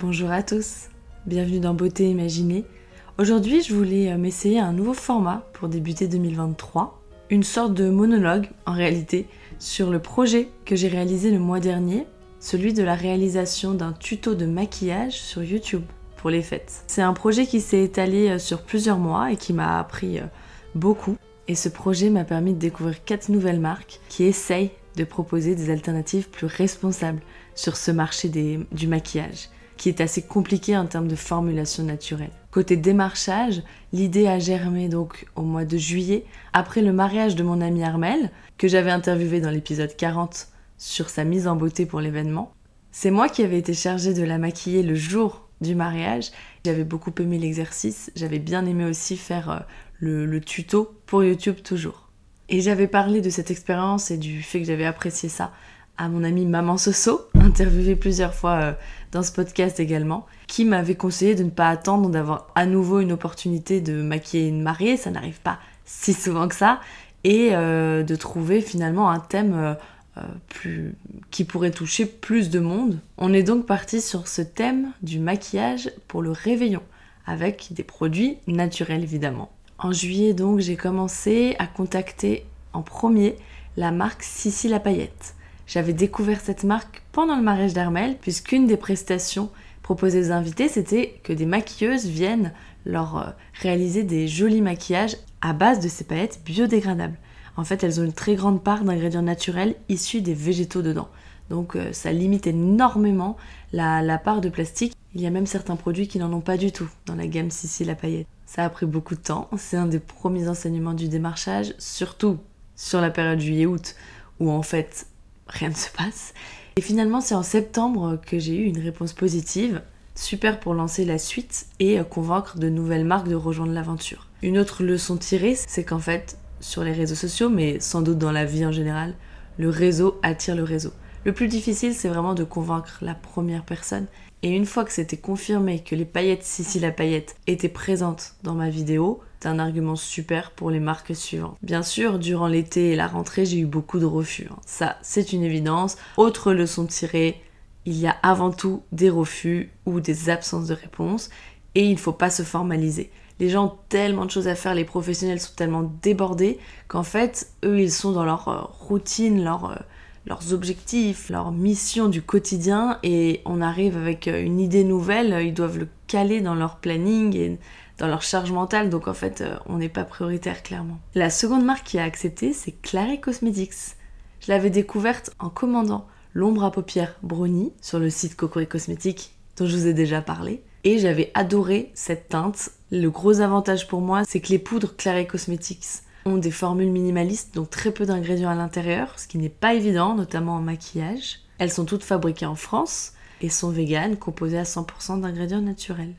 Bonjour à tous, bienvenue dans Beauté Imaginée. Aujourd'hui, je voulais euh, m'essayer un nouveau format pour débuter 2023, une sorte de monologue en réalité sur le projet que j'ai réalisé le mois dernier, celui de la réalisation d'un tuto de maquillage sur YouTube pour les fêtes. C'est un projet qui s'est étalé euh, sur plusieurs mois et qui m'a appris euh, beaucoup. Et ce projet m'a permis de découvrir quatre nouvelles marques qui essayent de proposer des alternatives plus responsables sur ce marché du maquillage qui est assez compliqué en termes de formulation naturelle. Côté démarchage, l'idée a germé donc au mois de juillet, après le mariage de mon ami Armel, que j'avais interviewé dans l'épisode 40 sur sa mise en beauté pour l'événement. C'est moi qui avais été chargée de la maquiller le jour du mariage. J'avais beaucoup aimé l'exercice, j'avais bien aimé aussi faire euh, le, le tuto pour YouTube toujours. Et j'avais parlé de cette expérience et du fait que j'avais apprécié ça à mon ami Maman Soso, interviewé plusieurs fois euh, dans ce podcast également, qui m'avait conseillé de ne pas attendre d'avoir à nouveau une opportunité de maquiller une mariée, ça n'arrive pas si souvent que ça, et euh, de trouver finalement un thème euh, plus, qui pourrait toucher plus de monde. On est donc parti sur ce thème du maquillage pour le réveillon, avec des produits naturels évidemment. En juillet donc j'ai commencé à contacter en premier la marque Sissi la paillette j'avais découvert cette marque pendant le mariage d'Armel, puisqu'une des prestations proposées aux invités, c'était que des maquilleuses viennent leur euh, réaliser des jolis maquillages à base de ces paillettes biodégradables. En fait, elles ont une très grande part d'ingrédients naturels issus des végétaux dedans. Donc euh, ça limite énormément la, la, part de plastique. Il y a même certains produits qui n'en ont pas du tout dans la gamme Sissi la paillette. Ça a pris beaucoup de temps. C'est un des premiers enseignements du démarchage, surtout sur la période juillet-août, où en fait rien ne se passe. Et finalement, c'est en septembre que j'ai eu une réponse positive, super pour lancer la suite et euh, convaincre de nouvelles marques de rejoindre l'aventure. Une autre leçon tirée, c'est qu'en fait, sur les réseaux sociaux, mais sans doute dans la vie en général, le réseau attire le réseau. Le plus difficile, c'est vraiment de convaincre la première personne. Et une fois que c'était confirmé que les paillettes Sissi la paillette étaient présentes dans ma vidéo, c'est un argument super pour les marques suivantes. Bien sûr, durant l'été et la rentrée, j'ai eu beaucoup de refus. Hein. Ça, c'est une évidence. Autre leçon tirée, il y a avant tout des refus ou des absences de réponse et il ne faut pas se formaliser. Les gens ont tellement de choses à faire, les professionnels sont tellement débordés qu'en fait, eux, ils sont dans leur euh, routine, leur, euh, leurs objectifs, leur mission du quotidien et on arrive avec euh, une idée nouvelle, ils doivent le caler dans leur planning et dans leur charge mentale, donc en fait, euh, on n'est pas prioritaire clairement. La seconde marque qui a accepté, c'est Clary Cosmetics. Je l'avais découverte en commandant l'ombre à paupières Brownie sur le site Cocori Cosmetics dont je vous ai déjà parlé. Et j'avais adoré cette teinte. Le gros avantage pour moi, c'est que les poudres Clary Cosmetics ont des formules minimalistes, donc très peu d'ingrédients à l'intérieur, ce qui n'est pas évident, notamment en maquillage. Elles sont toutes fabriquées en France et sont véganes, composées à 100% d'ingrédients naturels.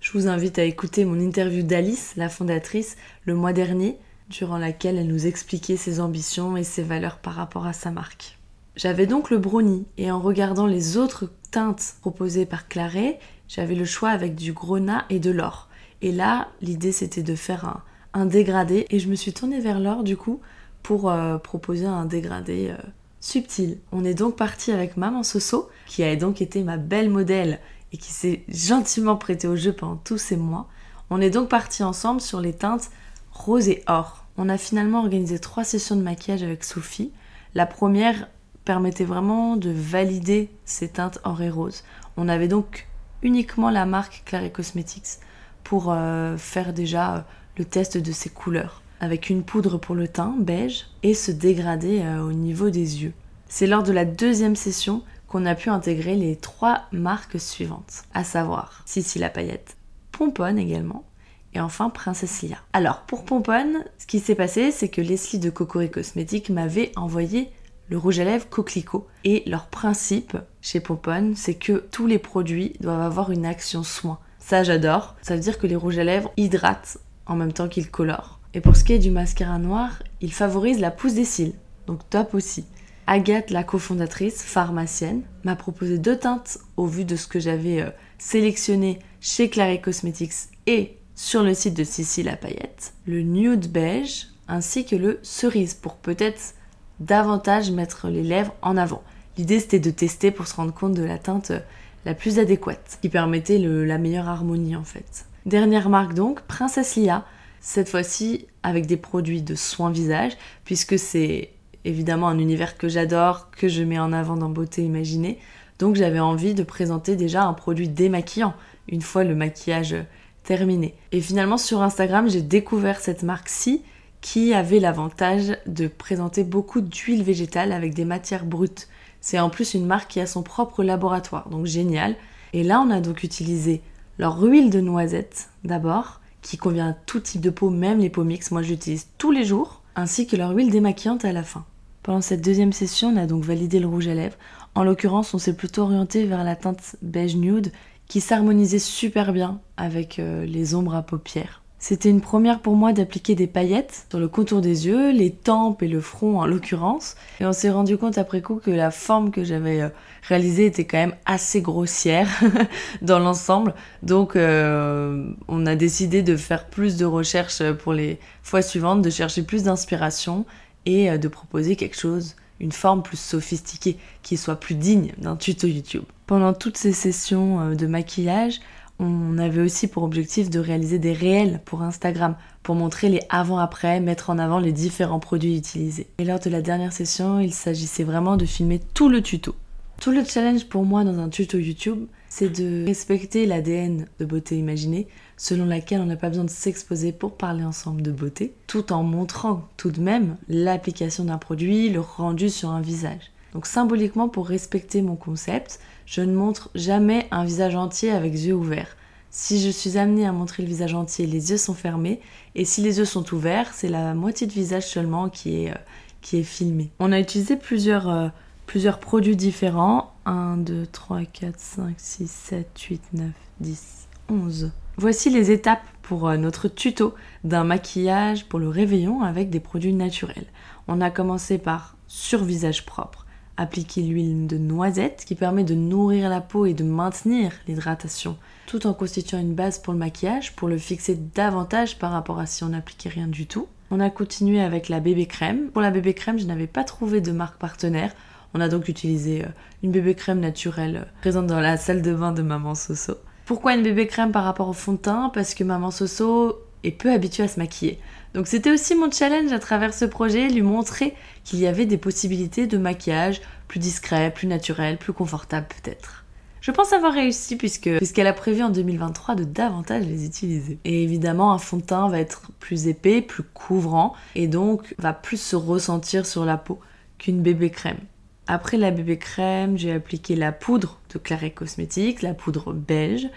Je vous invite à écouter mon interview d'Alice, la fondatrice, le mois dernier, durant laquelle elle nous expliquait ses ambitions et ses valeurs par rapport à sa marque. J'avais donc le brownie et en regardant les autres teintes proposées par Claret, j'avais le choix avec du grenat et de l'or. Et là, l'idée c'était de faire un, dégradé et je me suis tournée vers l'or du coup pour euh, proposer un dégradé euh, subtil. On est donc parti avec Maman Soso qui a donc été ma belle modèle et qui s'est gentiment prêté au jeu pendant tous ces mois. On est donc parti ensemble sur les teintes rose et or. On a finalement organisé trois sessions de maquillage avec Sophie. La première permettait vraiment de valider ces teintes or et rose. On avait donc uniquement la marque Clary Cosmetics pour euh, faire déjà le test de ces couleurs avec une poudre pour le teint beige et se dégrader euh, au niveau des yeux. C'est lors de la deuxième session qu'on a pu intégrer les trois marques suivantes, à savoir Sissi la paillette, Pomponne également, et enfin Princesse Lia. Alors pour Pomponne, ce qui s'est passé, c'est que Leslie de Cocori Cosmetics m'avait envoyé le rouge à lèvres Coquelicot. Et leur principe chez Pomponne, c'est que tous les produits doivent avoir une action soin. Ça j'adore. Ça veut dire que les rouges à lèvres hydratent en même temps qu'ils colorent. Et pour ce qui est du mascara noir, ils favorisent la pousse des cils. Donc top aussi. Agathe, la cofondatrice, pharmacienne, m'a proposé deux teintes au vu de ce que j'avais euh, sélectionné chez Clary Cosmetics et sur le site de Sissi la paillette, le nude beige ainsi que le cerise pour peut-être davantage mettre les lèvres en avant. L'idée c'était de tester pour se rendre compte de la teinte euh, la plus adéquate, qui permettait la meilleure harmonie en fait. Dernière marque donc, Princesse Lia, cette fois-ci avec des produits de soins visage, puisque c'est évidemment un univers que j'adore, que je mets en avant dans Beauté Imaginée. Donc j'avais envie de présenter déjà un produit démaquillant, une fois le maquillage terminé. Et finalement sur Instagram, j'ai découvert cette marque-ci qui avait l'avantage de présenter beaucoup d'huile végétale avec des matières brutes. C'est en plus une marque qui a son propre laboratoire, donc génial. Et là, on a donc utilisé leur huile de noisette d'abord, qui convient à tout type de peau, même les peaux mixtes. Moi, je l'utilise tous les jours, ainsi que leur huile démaquillante à la fin. Pendant cette deuxième session, on a donc validé le rouge à lèvres. En l'occurrence, on s'est plutôt orienté vers la teinte beige nude, qui s'harmonisait super bien avec euh, les ombres à paupières. C'était une première pour moi d'appliquer des paillettes sur le contour des yeux, les tempes et le front en l'occurrence. Et on s'est rendu compte après coup que la forme que j'avais euh, réalisée était quand même assez grossière dans l'ensemble. Donc euh, on a décidé de faire plus de recherches pour les fois suivantes, de chercher plus d'inspiration et euh, de proposer quelque chose, une forme plus sophistiquée, qui soit plus digne d'un tuto YouTube. Pendant toutes ces sessions de maquillage, on avait aussi pour objectif de réaliser des réels pour Instagram, pour montrer les avant-après, mettre en avant les différents produits utilisés. Et lors de la dernière session, il s'agissait vraiment de filmer tout le tuto. Tout le challenge pour moi dans un tuto YouTube, c'est de respecter l'ADN de beauté imaginée, selon laquelle on n'a pas besoin de s'exposer pour parler ensemble de beauté, tout en montrant tout de même l'application d'un produit, le rendu sur un visage. Donc symboliquement, pour respecter mon concept, je ne montre jamais un visage entier avec yeux ouverts. Si je suis amenée à montrer le visage entier, les yeux sont fermés, et si les yeux sont ouverts, c'est la moitié de visage seulement qui est, euh, qui est filmé. On a utilisé plusieurs, euh, plusieurs produits différents. 1, 2, 3, 4, 5, 6, 7, 8, 9, 10, 11. Voici les étapes pour euh, notre tuto d'un maquillage pour le réveillon avec des produits naturels. On a commencé par sur visage propre appliquer l'huile de noisette qui permet de nourrir la peau et de maintenir l'hydratation, tout en constituant une base pour le maquillage pour le fixer davantage par rapport à si on n'appliquait rien du tout. On a continué avec la bébé crème. Pour la bébé crème, je n'avais pas trouvé de marque partenaire. On a donc utilisé euh, une bébé crème naturelle euh, présente dans la salle de bain de Maman Soso. Pourquoi une bébé crème par rapport au fond de teint? Parce que Maman Soso est peu habituée à se maquiller. Donc c'était aussi mon challenge à travers ce projet, lui montrer qu'il y avait des possibilités de maquillage plus discret, plus naturel, plus confortable peut-être. Je pense avoir réussi puisque puisqu'elle a prévu en 2023 de davantage les utiliser. Et évidemment, un fond de teint va être plus épais, plus couvrant et donc va plus se ressentir sur la peau qu'une bébé crème. Après la bébé crème, j'ai appliqué la poudre de Claret Cosmetics, la poudre beige,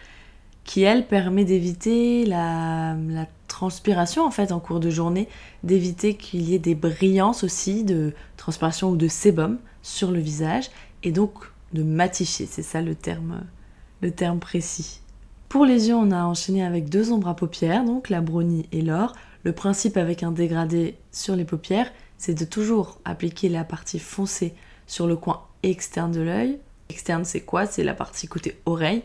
qui elle permet d'éviter la, transpiration en fait en cours de journée, d'éviter qu'il y ait des brillances aussi de transpiration ou de sébum sur le visage et donc de matifier, c'est ça le terme, le terme précis. Pour les yeux, on a enchaîné avec deux ombres à paupières, donc la brownie et l'or. Le principe avec un dégradé sur les paupières, c'est de toujours appliquer la partie foncée sur le coin externe de l'œil. Externe, c'est quoi? C'est la partie côté oreille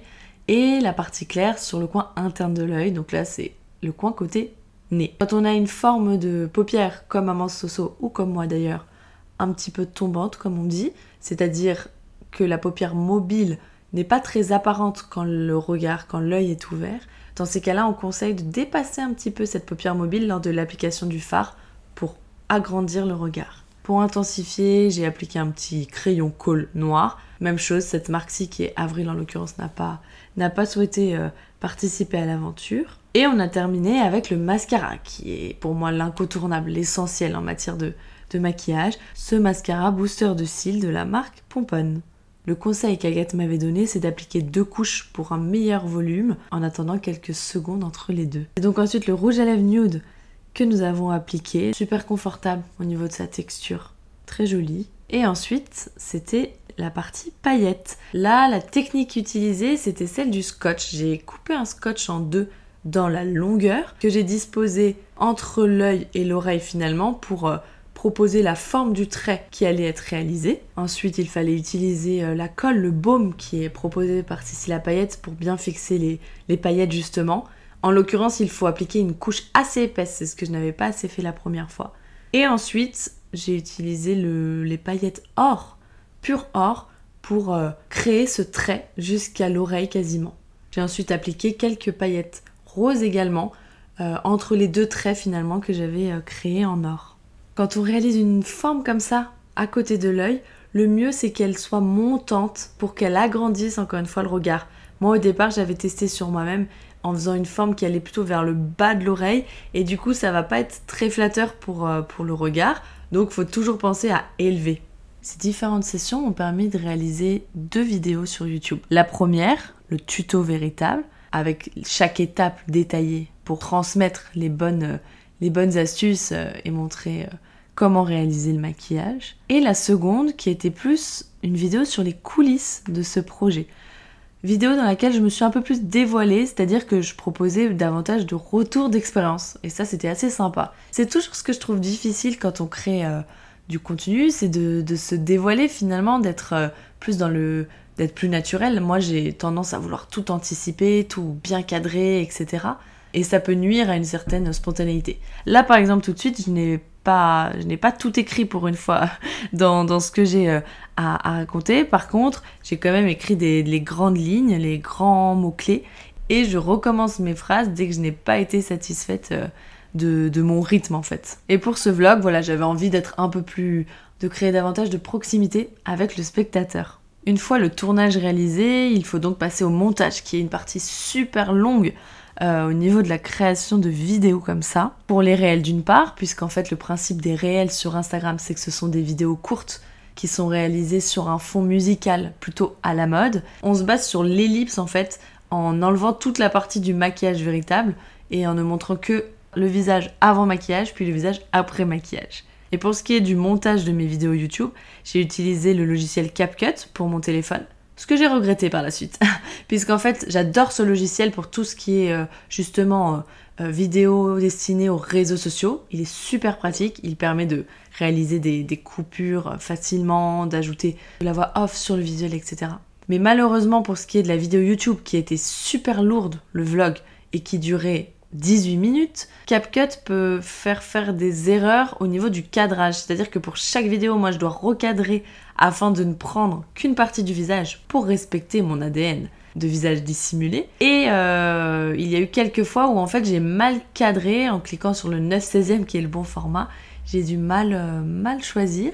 et la partie claire sur le coin interne de l'œil. Donc là, c'est le coin côté nez. Quand on a une forme de paupière comme Maman Soso ou comme moi d'ailleurs, un petit peu tombante comme on dit, c'est-à-dire que la paupière mobile n'est pas très apparente quand le regard, quand l'œil est ouvert. Dans ces cas-là, on conseille de dépasser un petit peu cette paupière mobile lors de l'application du phare pour agrandir le regard. Pour intensifier, j'ai appliqué un petit crayon colle noir. Même chose, cette marque-ci qui est Avril en l'occurrence n'a pas, n'a pas souhaité euh, participer à l'aventure. Et on a terminé avec le mascara qui est pour moi l'incontournable, l'essentiel en matière de, maquillage. Ce mascara booster de cils de la marque Pomponne. Le conseil qu'Agathe m'avait donné, c'est d'appliquer deux couches pour un meilleur volume en attendant quelques secondes entre les deux. Et donc ensuite le rouge à lèvres nude que nous avons appliqué. Super confortable au niveau de sa texture. Très jolie. Et ensuite, c'était la partie paillette. Là, la technique utilisée, c'était celle du scotch. J'ai coupé un scotch en deux dans la longueur que j'ai disposé entre l'œil et l'oreille finalement pour euh, proposer la forme du trait qui allait être réalisé. Ensuite, il fallait utiliser euh, la colle, le baume qui est proposé par Cécile Paillette pour bien fixer les, les paillettes justement. En l'occurrence, il faut appliquer une couche assez épaisse, c'est ce que je n'avais pas assez fait la première fois. Et ensuite, j'ai utilisé les paillettes or, pur or, pour euh, créer ce trait jusqu'à l'oreille quasiment. J'ai ensuite appliqué quelques paillettes roses également euh, entre les deux traits finalement que j'avais euh, créés en or. Quand on réalise une forme comme ça à côté de l'œil, le mieux c'est qu'elle soit montante pour qu'elle agrandisse encore une fois le regard. Moi au départ j'avais testé sur moi-même en faisant une forme qui allait plutôt vers le bas de l'oreille et du coup ça va pas être très flatteur pour, euh, pour le regard donc faut toujours penser à élever. Ces différentes sessions m'ont permis de réaliser deux vidéos sur YouTube. La première, le tuto véritable, avec chaque étape détaillée pour transmettre les bonnes, astuces euh, et montrer euh, comment réaliser le maquillage. Et la seconde qui était plus une vidéo sur les coulisses de ce projet. Vidéo dans laquelle je me suis un peu plus dévoilée, c'est-à-dire que je proposais davantage de retours d'expérience. Et ça, c'était assez sympa. C'est toujours ce que je trouve difficile quand on crée euh, du contenu, c'est de, de, se dévoiler finalement, d'être plus dans le d'être plus naturel. Moi, j'ai tendance à vouloir tout anticiper, tout bien cadrer, etc et ça peut nuire à une certaine spontanéité. Là, par exemple, tout de suite, je n'ai pas, je n'ai pas tout écrit pour une fois dans, dans ce que j'ai euh, à, à, raconter. Par contre, j'ai quand même écrit des, les grandes lignes, les grands mots-clés, et je recommence mes phrases dès que je n'ai pas été satisfaite euh, de, mon rythme en fait. Et pour ce vlog, voilà, j'avais envie d'être un peu plus, de créer davantage de proximité avec le spectateur. Une fois le tournage réalisé, il faut donc passer au montage, qui est une partie super longue euh, au niveau de la création de vidéos comme ça. Pour les réels d'une part, puisqu'en fait le principe des réels sur Instagram, c'est que ce sont des vidéos courtes qui sont réalisées sur un fond musical plutôt à la mode. On se base sur l'ellipse en fait, en enlevant toute la partie du maquillage véritable et en ne montrant que le visage avant maquillage, puis le visage après maquillage. Et pour ce qui est du montage de mes vidéos YouTube, j'ai utilisé le logiciel CapCut pour mon téléphone. Ce que j'ai regretté par la suite, puisqu'en fait j'adore ce logiciel pour tout ce qui est euh, justement euh, euh, vidéo destinée aux réseaux sociaux. Il est super pratique, il permet de réaliser des, coupures facilement, d'ajouter de la voix off sur le visuel, etc. Mais malheureusement pour ce qui est de la vidéo YouTube qui était super lourde, le vlog, et qui durait 18 minutes, CapCut peut faire faire des erreurs au niveau du cadrage. C'est-à-dire que pour chaque vidéo, moi, je dois recadrer afin de ne prendre qu'une partie du visage pour respecter mon ADN de visage dissimulé. Et euh, il y a eu quelques fois où en fait j'ai mal cadré en cliquant sur le 9 16e qui est le bon format. J'ai dû mal, euh, mal choisir.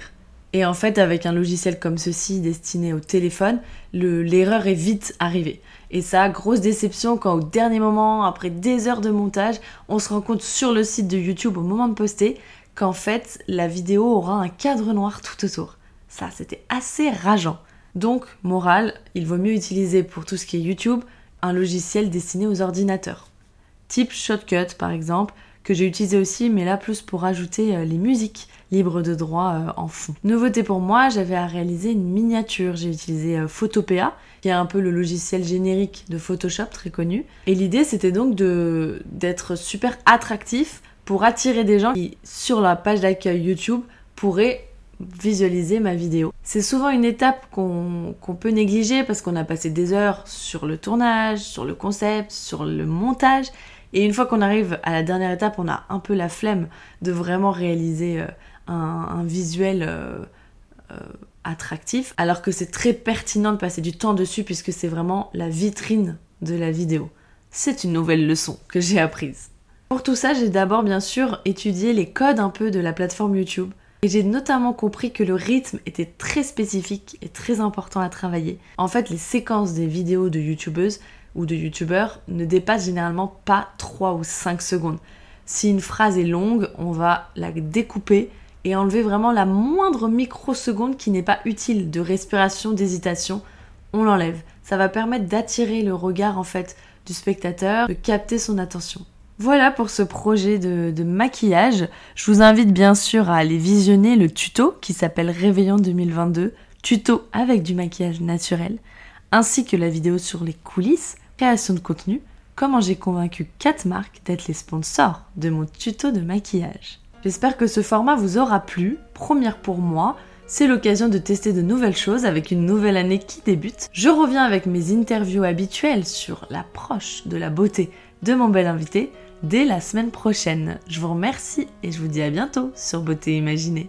Et en fait, avec un logiciel comme ceci destiné au téléphone, l'erreur est vite arrivée. Et ça, grosse déception quand au dernier moment, après des heures de montage, on se rend compte sur le site de YouTube au moment de poster qu'en fait, la vidéo aura un cadre noir tout autour. Ça, c'était assez rageant. Donc, morale, il vaut mieux utiliser pour tout ce qui est YouTube un logiciel destiné aux ordinateurs. Type Shotcut par exemple, que j'ai utilisé aussi, mais là plus pour ajouter euh, les musiques libres de droit euh, en fond. Nouveauté pour moi, j'avais à réaliser une miniature. J'ai utilisé euh, Photopea, qui est un peu le logiciel générique de Photoshop très connu. Et l'idée, c'était donc d'être super attractif pour attirer des gens qui, sur la page d'accueil YouTube, pourraient visualiser ma vidéo. C'est souvent une étape qu'on peut négliger parce qu'on a passé des heures sur le tournage, sur le concept, sur le montage et une fois qu'on arrive à la dernière étape, on a un peu la flemme de vraiment réaliser euh, un, visuel euh, euh, attractif, alors que c'est très pertinent de passer du temps dessus puisque c'est vraiment la vitrine de la vidéo. C'est une nouvelle leçon que j'ai apprise. Pour tout ça, j'ai d'abord bien sûr étudié les codes un peu de la plateforme YouTube. Et j'ai notamment compris que le rythme était très spécifique et très important à travailler. En fait, les séquences des vidéos de youtubeuses ou de youtubeurs ne dépassent généralement pas 3 ou 5 secondes. Si une phrase est longue, on va la découper et enlever vraiment la moindre microseconde qui n'est pas utile de respiration, d'hésitation, on l'enlève. Ça va permettre d'attirer le regard en fait du spectateur, de capter son attention. Voilà pour ce projet de, de, maquillage. Je vous invite bien sûr à aller visionner le tuto qui s'appelle Réveillon 2022, tuto avec du maquillage naturel, ainsi que la vidéo sur les coulisses, de contenu, comment j'ai convaincu 4 marques d'être les sponsors de mon tuto de maquillage. J'espère que ce format vous aura plu. Première pour moi, c'est l'occasion de tester de nouvelles choses avec une nouvelle année qui débute. Je reviens avec mes interviews habituelles sur l'approche de la beauté de mon bel invité dès la semaine prochaine. Je vous remercie et je vous dis à bientôt sur Beauté Imaginée.